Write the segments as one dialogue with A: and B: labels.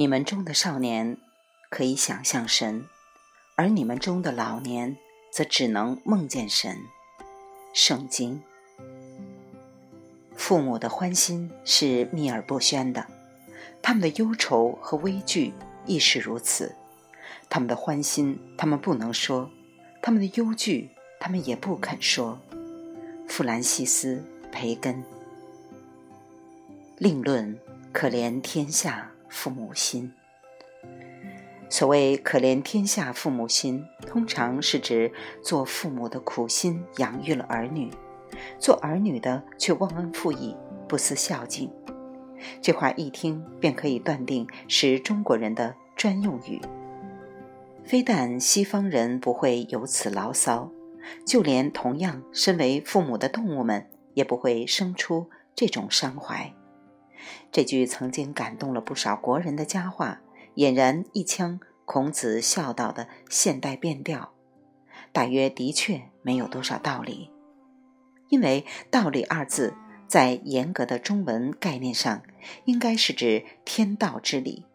A: 你们中的少年可以想象神，而你们中的老年则只能梦见神。圣经。父母的欢心是秘而不宣的，他们的忧愁和畏惧亦是如此。他们的欢心，他们不能说；他们的忧惧，他们也不肯说。弗兰西斯·培根。另论可怜天下父母心。所谓可怜天下父母心，通常是指做父母的苦心养育了儿女。做儿女的却忘恩负义、不思孝敬，这话一听便可以断定是中国人的专用语。非但西方人不会有此牢骚，就连同样身为父母的动物们也不会生出这种伤怀。这句曾经感动了不少国人的佳话，俨然一腔孔子孝道的现代变调，大约的确没有多少道理。因为“道理”二字在严格的中文概念上，应该是指天道之理，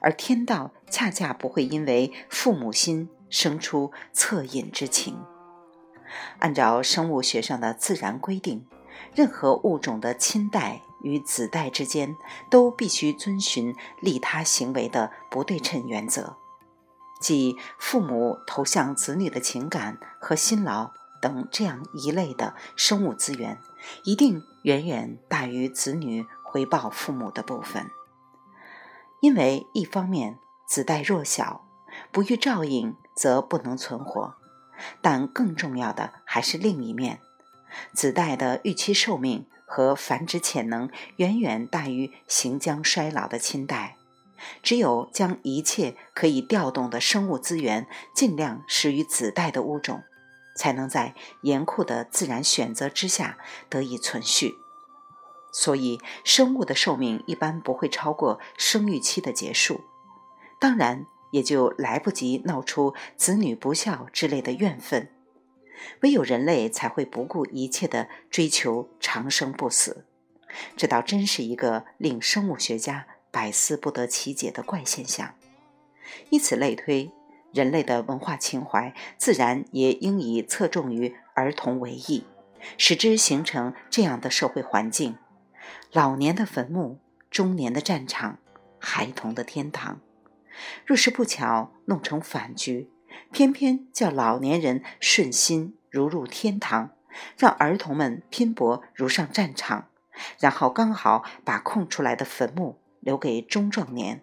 A: 而天道恰恰不会因为父母心生出恻隐之情。按照生物学上的自然规定，任何物种的亲代与子代之间都必须遵循利他行为的不对称原则，即父母投向子女的情感和辛劳。等这样一类的生物资源，一定远远大于子女回报父母的部分。因为一方面子代弱小，不遇照应则不能存活；但更重要的还是另一面，子代的预期寿命和繁殖潜能远远大于行将衰老的亲代。只有将一切可以调动的生物资源尽量施于子代的物种。才能在严酷的自然选择之下得以存续，所以生物的寿命一般不会超过生育期的结束，当然也就来不及闹出子女不孝之类的怨愤，唯有人类才会不顾一切的追求长生不死，这倒真是一个令生物学家百思不得其解的怪现象，以此类推。人类的文化情怀自然也应以侧重于儿童为宜，使之形成这样的社会环境：老年的坟墓，中年的战场，孩童的天堂。若是不巧弄成反局，偏偏叫老年人顺心如入天堂，让儿童们拼搏如上战场，然后刚好把空出来的坟墓留给中壮年，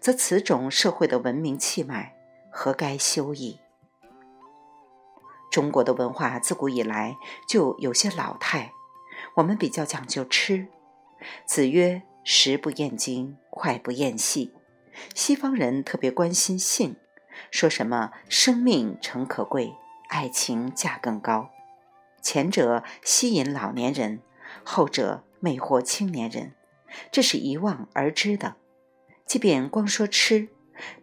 A: 则此种社会的文明气脉。何该休矣？中国的文化自古以来就有些老态，我们比较讲究吃。子曰：“食不厌精，脍不厌细。”西方人特别关心性，说什么“生命诚可贵，爱情价更高”。前者吸引老年人，后者魅惑青年人，这是一望而知的。即便光说吃。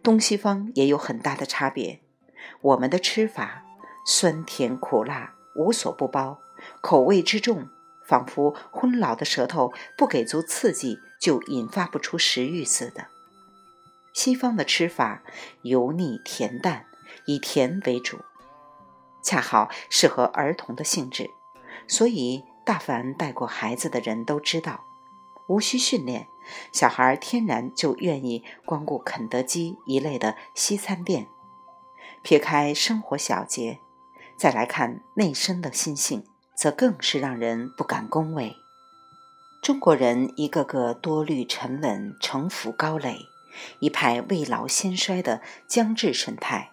A: 东西方也有很大的差别。我们的吃法酸甜苦辣无所不包，口味之重，仿佛昏老的舌头不给足刺激就引发不出食欲似的。西方的吃法油腻甜淡，以甜为主，恰好适合儿童的性质，所以大凡带过孩子的人都知道，无需训练。小孩天然就愿意光顾肯德基一类的西餐店。撇开生活小节，再来看内生的心性，则更是让人不敢恭维。中国人一个个多虑沉稳、城府高垒，一派未老先衰的僵滞神态；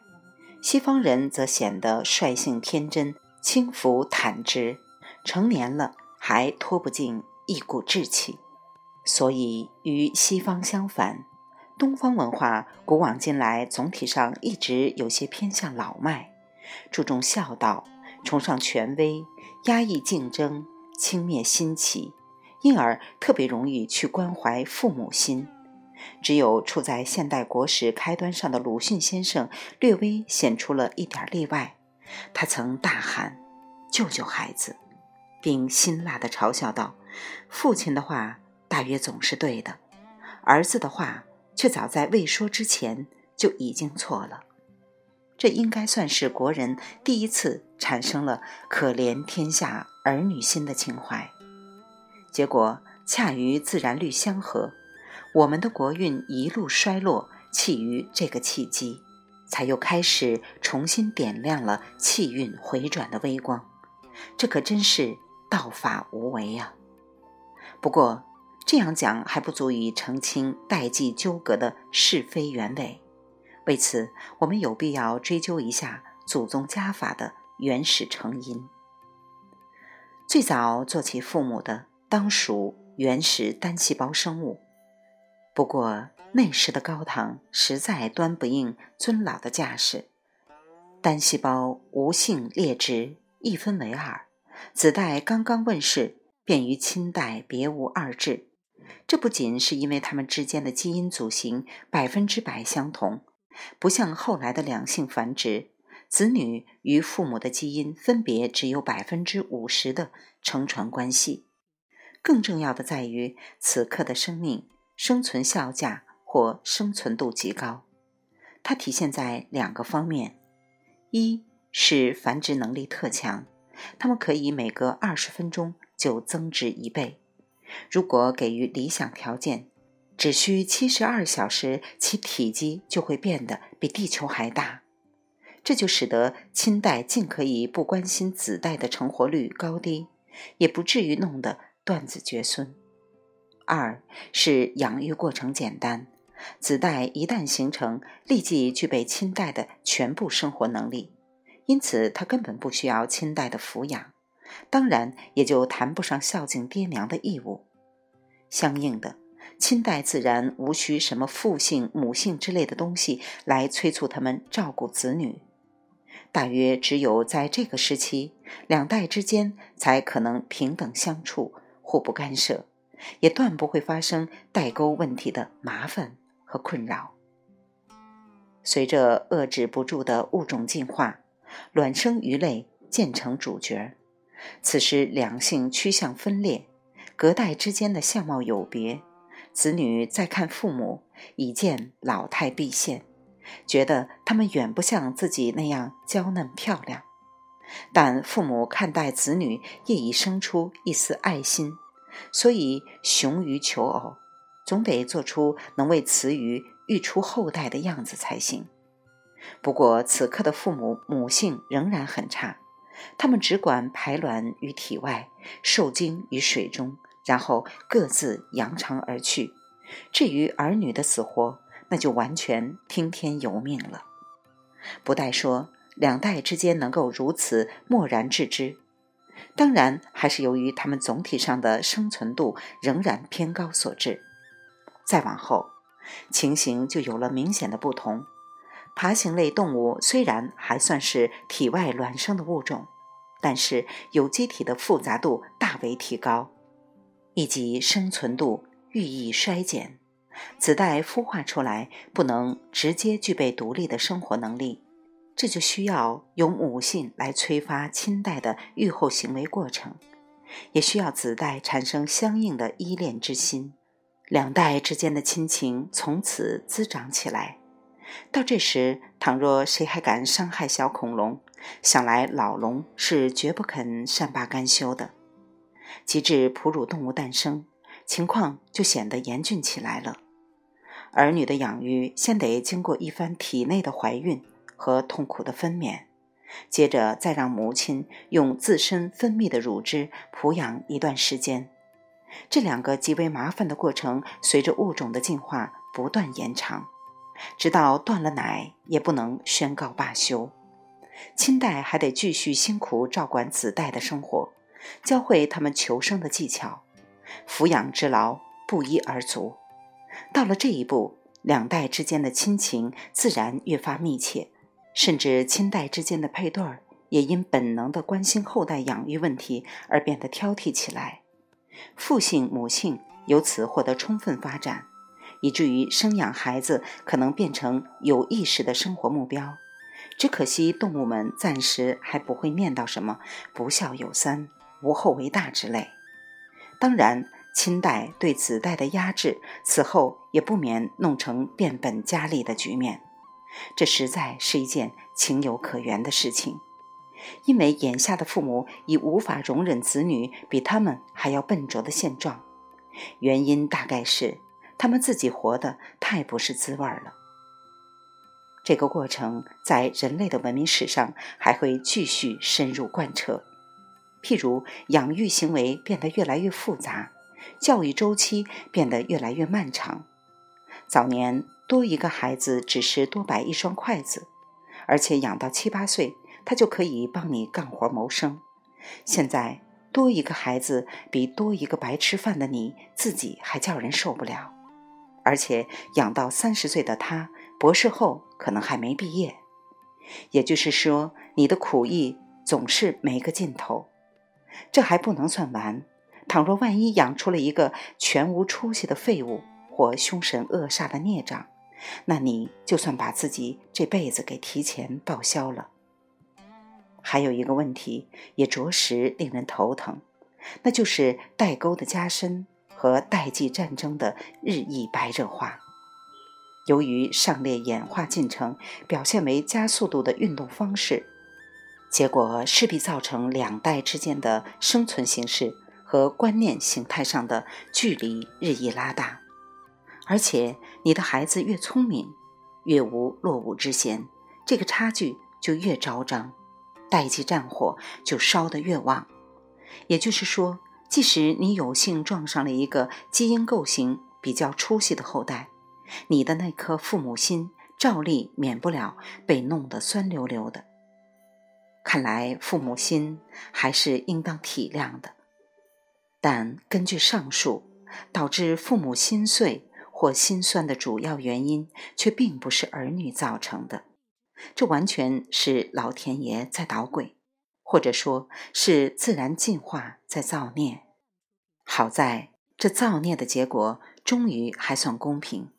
A: 西方人则显得率性天真、轻浮坦直，成年了还脱不尽一股稚气。所以，与西方相反，东方文化古往今来总体上一直有些偏向老迈，注重孝道，崇尚权威，压抑竞争，轻蔑新奇，因而特别容易去关怀父母心。只有处在现代国史开端上的鲁迅先生略微显出了一点例外，他曾大喊：“救救孩子！”并辛辣地嘲笑道：“父亲的话。”大约总是对的，儿子的话却早在未说之前就已经错了。这应该算是国人第一次产生了可怜天下儿女心的情怀。结果恰与自然律相合，我们的国运一路衰落，弃于这个契机，才又开始重新点亮了气运回转的微光。这可真是道法无为呀！不过这样讲还不足以澄清代际纠葛的是非原委。为此，我们有必要追究一下祖宗家法的原始成因。最早做起父母的，当属原始单细胞生物。不过那时的高堂实在端不应尊老的架势，单细胞无性劣质，一分为二。子代刚刚问世，便与亲代别无二致。这不仅是因为他们之间的基因组型百分之百相同。不像后来的两性繁殖，子女与父母的基因分别只有百分之五十的承传关系。更重要的在于，此刻的生命生存效价或生存度极高。它体现在两个方面：一是繁殖能力特强，它们可以每隔二十分钟就增殖一倍。如果给予理想条件。只需七十二小时，其体积就会变得比地球还大，这就使得亲代尽可以不关心子代的成活率高低，也不至于弄得断子绝孙。二是养育过程简单，子代一旦形成，立即具备亲代的全部生活能力，因此他根本不需要亲代的抚养，当然也就谈不上孝敬爹娘的义务。相应的。亲代自然无需什么父性、母性之类的东西来催促他们照顾子女。大约只有在这个时期，两代之间才可能平等相处、互不干涉，也断不会发生代沟问题的麻烦和困扰。随着遏制不住的物种进化，卵生鱼类渐成主角。此时两性趋向分裂，隔代之间的相貌有别。子女再看父母，已见老态毕现，觉得他们远不像自己那样娇嫩漂亮。但父母看待子女，也已生出一丝爱心，所以雄鱼求偶，总得做出能为雌鱼育出后代的样子才行。不过此刻的父母母性仍然很差，他们只管排卵于体外，受精于水中。然后各自扬长而去。至于儿女的死活，那就完全听天由命了。不待说两代之间能够如此漠然置之，当然还是由于它们总体上的生存度仍然偏高所致。再往后，情形就有了明显的不同。爬行类动物虽然还算是体外卵生的物种，但是有机体的复杂度大为提高。以及生存度日益衰减，子代孵化出来不能直接具备独立的生活能力，这就需要由母性来催发亲代的育后行为过程，也需要子代产生相应的依恋之心，两代之间的亲情从此滋长起来。到这时，倘若谁还敢伤害小恐龙，想来老龙是绝不肯善罢甘休的。及至哺乳动物诞生，情况就显得严峻起来了。儿女的养育先得经过一番体内的怀孕和痛苦的分娩，接着再让母亲用自身分泌的乳汁哺养一段时间。这两个极为麻烦的过程，随着物种的进化不断延长，直到断了奶也不能宣告罢休。亲代还得继续辛苦照管子代的生活。教会他们求生的技巧，抚养之劳不一而足。到了这一步，两代之间的亲情自然越发密切，甚至亲代之间的配对儿也因本能的关心后代养育问题而变得挑剔起来。父性母性由此获得充分发展，以至于生养孩子可能变成有意识的生活目标。只可惜动物们暂时还不会念叨什么“不孝有三”。无后为大之类，当然，亲代对子代的压制，此后也不免弄成变本加厉的局面。这实在是一件情有可原的事情，因为眼下的父母已无法容忍子女比他们还要笨拙的现状。原因大概是他们自己活得太不是滋味了。这个过程在人类的文明史上还会继续深入贯彻。譬如养育行为变得越来越复杂，教育周期变得越来越漫长。早年多一个孩子只是多摆一双筷子，而且养到七八岁，他就可以帮你干活谋生。现在多一个孩子比多一个白吃饭的你自己还叫人受不了，而且养到三十岁的他，博士后可能还没毕业。也就是说，你的苦役总是没个尽头。这还不能算完，倘若万一养出了一个全无出息的废物或凶神恶煞的孽障，那你就算把自己这辈子给提前报销了。还有一个问题也着实令人头疼，那就是代沟的加深和代际战争的日益白热化。由于上列演化进程表现为加速度的运动方式。结果势必造成两代之间的生存形式和观念形态上的距离日益拉大，而且你的孩子越聪明，越无落伍之嫌，这个差距就越昭彰，代际战火就烧得越旺。也就是说，即使你有幸撞上了一个基因构型比较出息的后代，你的那颗父母心照例免不了被弄得酸溜溜的。看来父母心还是应当体谅的，但根据上述，导致父母心碎或心酸的主要原因，却并不是儿女造成的，这完全是老天爷在捣鬼，或者说是自然进化在造孽。好在这造孽的结果终于还算公平，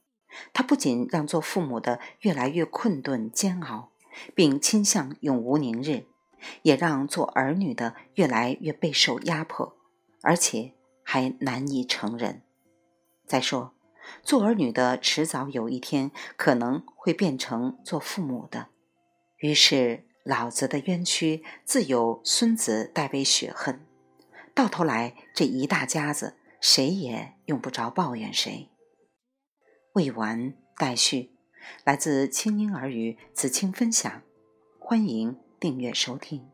A: 它不仅让做父母的越来越困顿煎熬，并倾向永无宁日。也让做儿女的越来越备受压迫，而且还难以成人。再说，做儿女的迟早有一天可能会变成做父母的，于是老子的冤屈自有孙子代为雪恨。到头来，这一大家子谁也用不着抱怨谁。未完待续，来自清音儿语子清分享，欢迎。订阅收听。